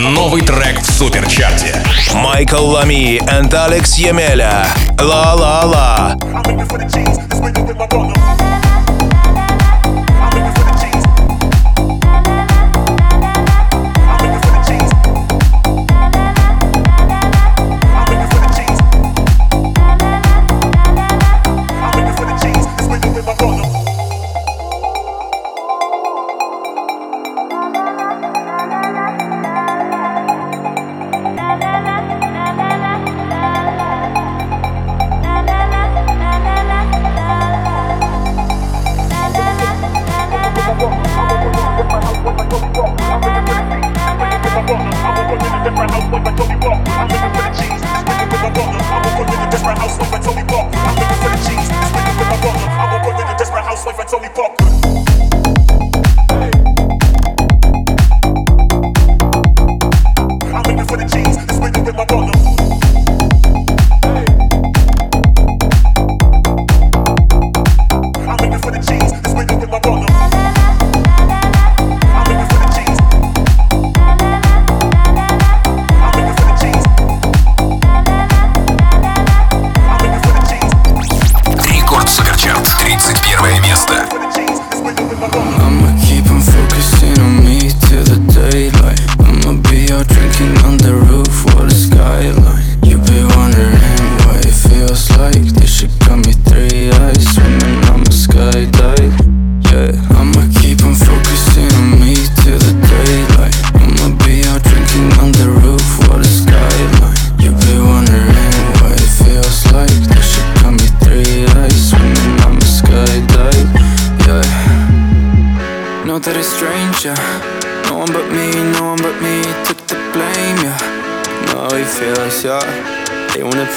Новый трек в суперчарте. Майкл Лами и Алекс Емеля. Ла-ла-ла.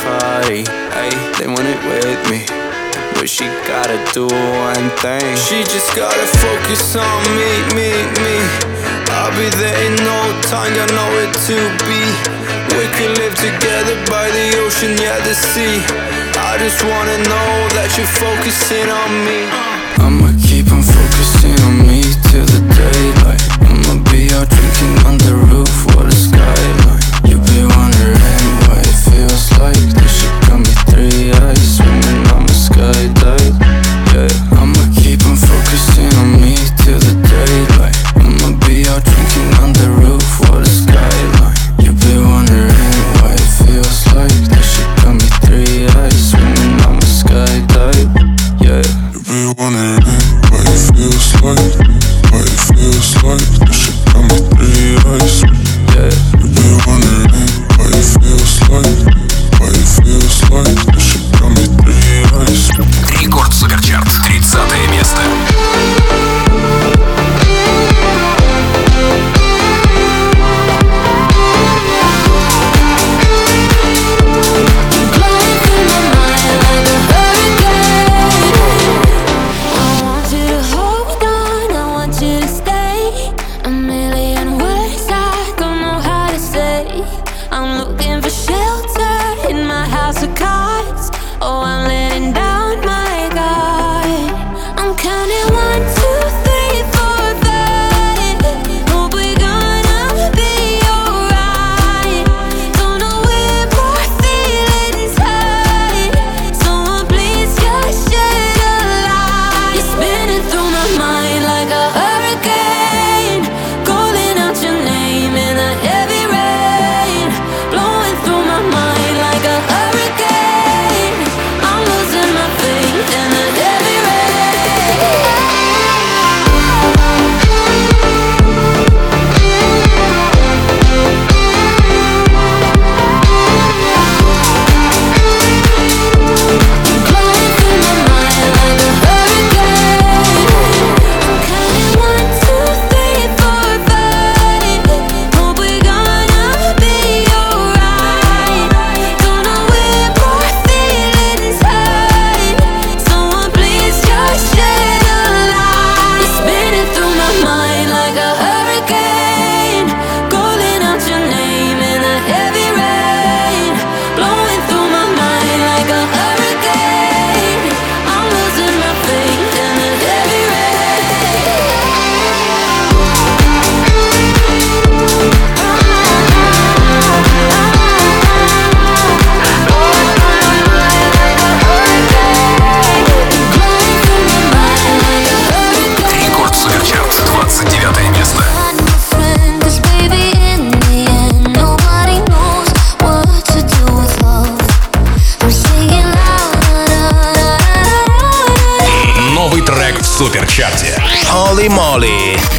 party. Hey, they want it with me. But she gotta do one thing. She just gotta focus on me, me, me. I'll be there in no time, you know it to be. We can live together by the ocean, yeah, the sea. I just wanna know that you're focusing on me. I'ma keep on focusing on me till the daylight. I'ma be out drinking on the roof, for the sky. feels like This should come be three eyes Swimming on the sky dive, yeah.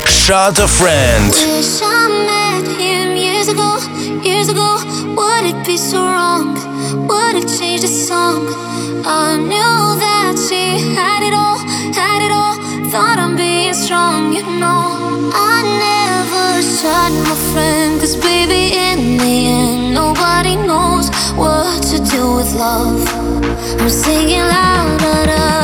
Shot a Friend. Wish I met him years ago, years ago. Would it be so wrong? Would it change the song? I knew that she had it all, had it all. Thought I'm being strong, you know. I never shot my friend, cause baby, in the end, nobody knows what to do with love. I'm singing loud,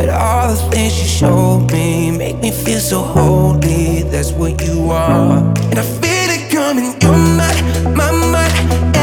But all the things you showed me make me feel so holy. That's what you are. And I feel it coming. You're my, my, my.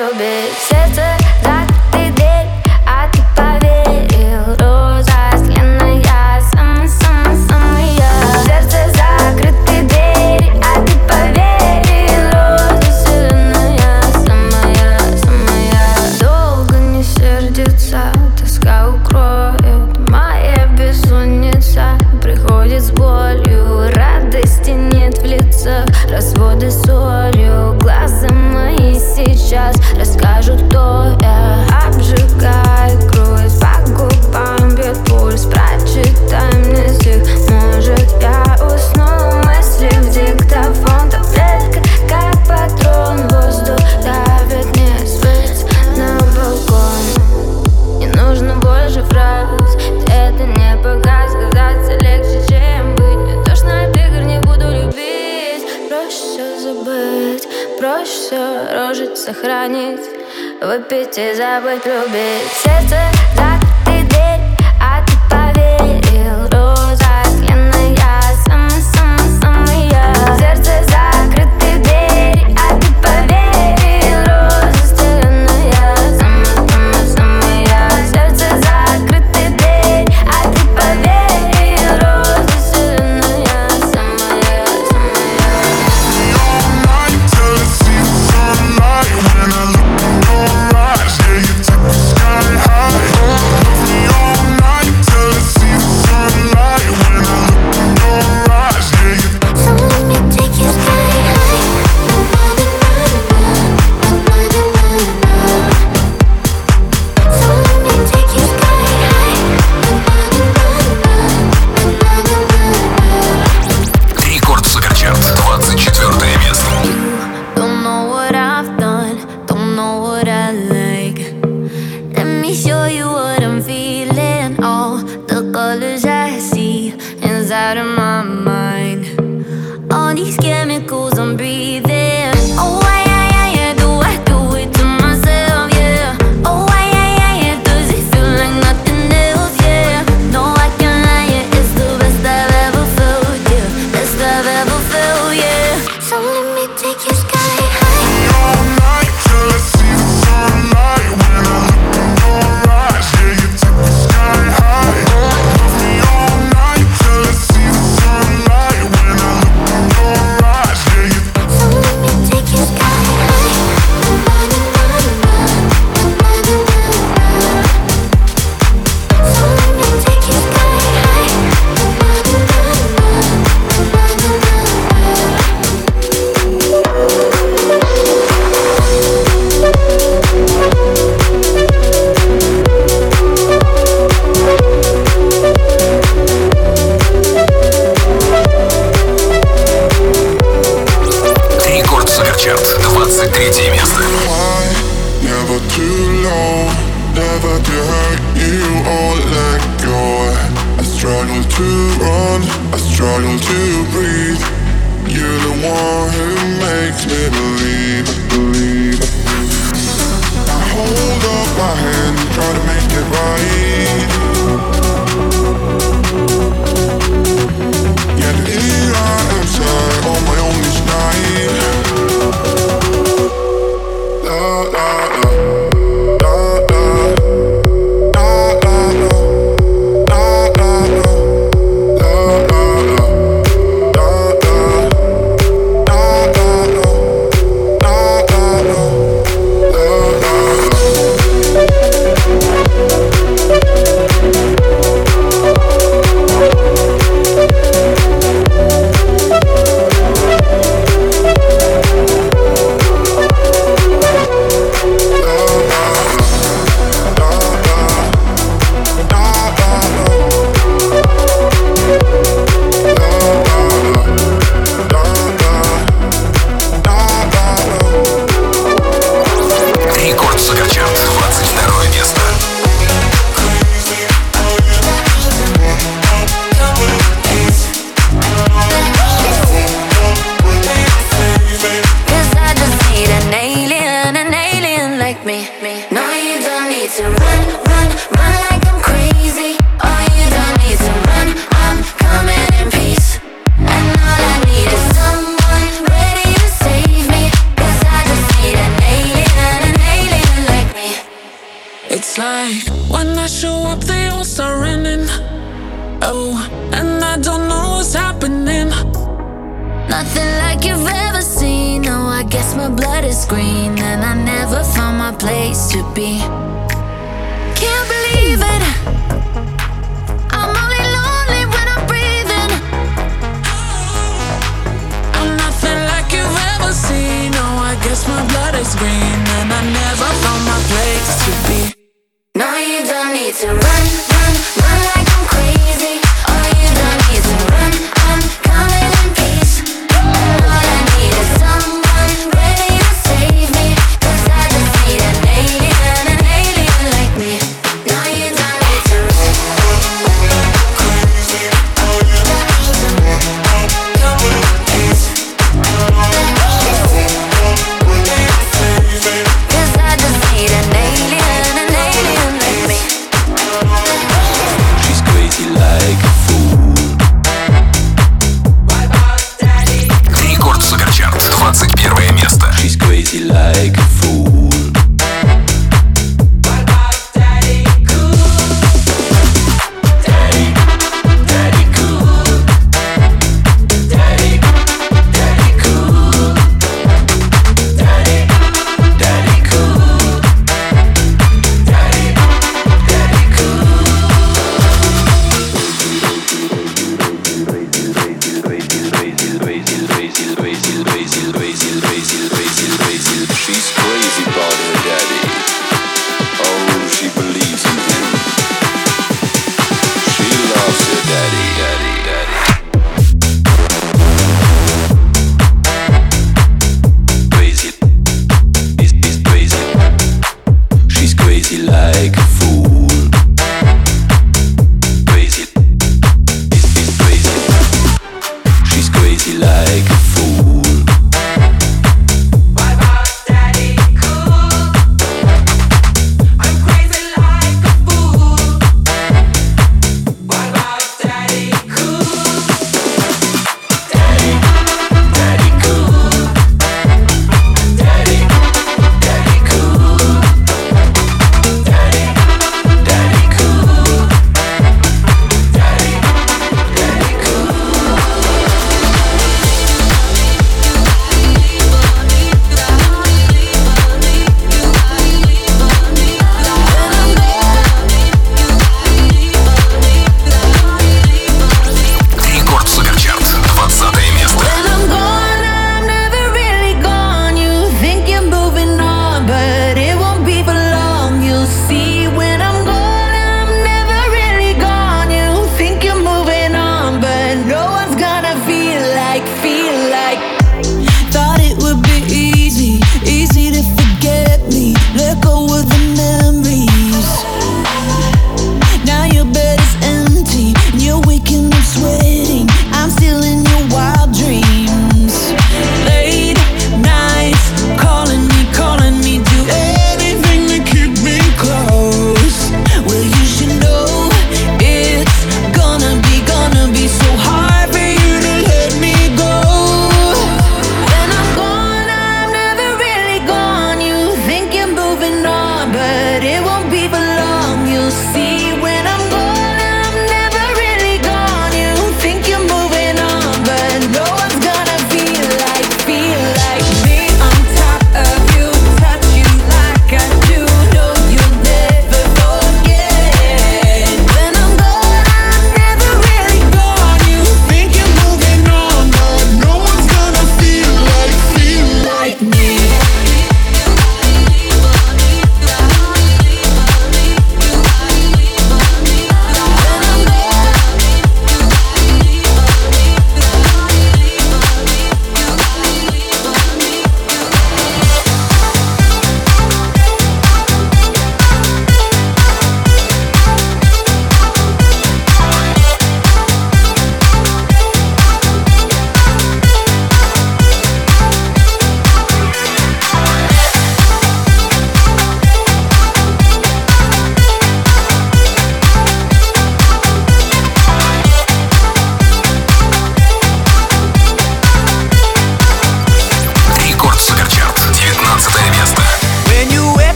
So big, Says that they did. выпить и забыть любить. Сердце make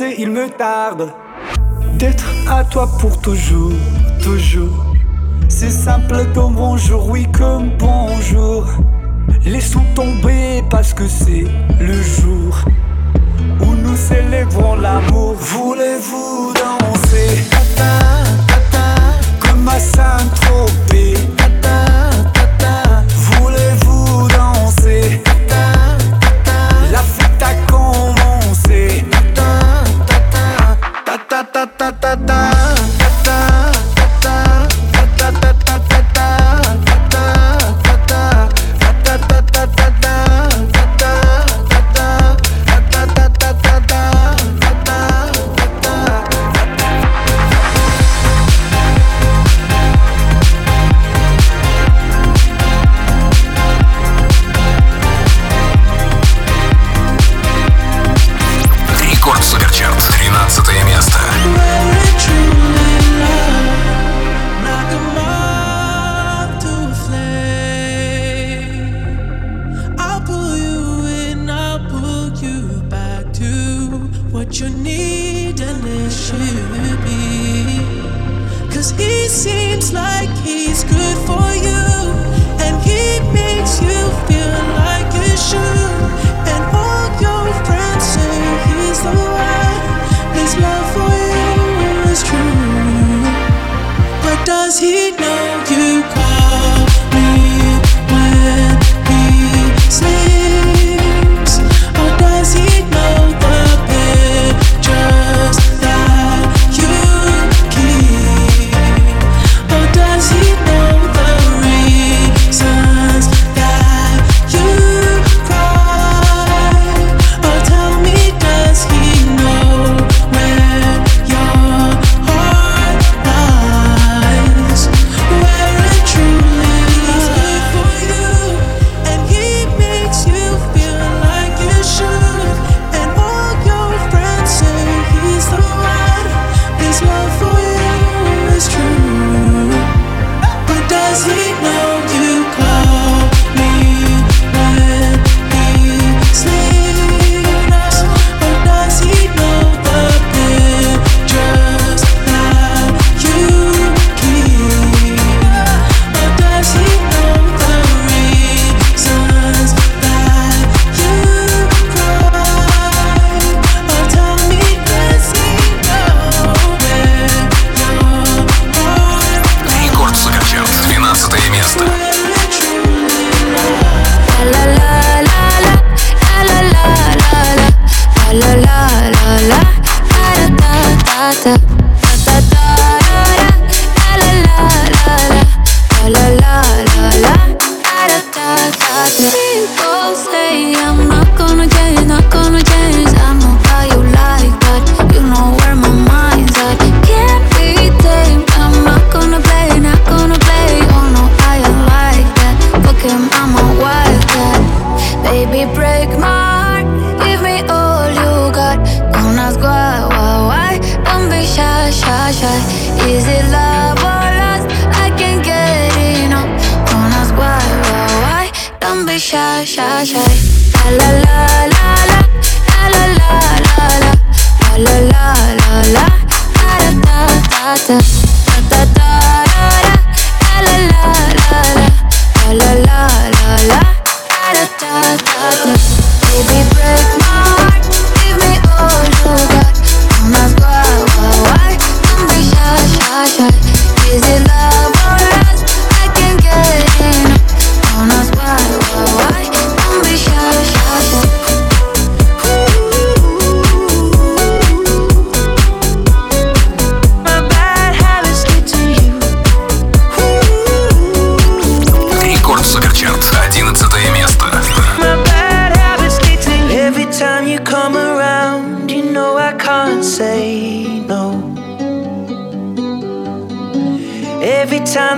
Il me tarde d'être à toi pour toujours, toujours. C'est simple comme bonjour, oui comme bonjour. Laissons tomber parce que c'est le jour où nous célébrons l'amour. Voulez-vous danser? Comme à Saint-Tropez?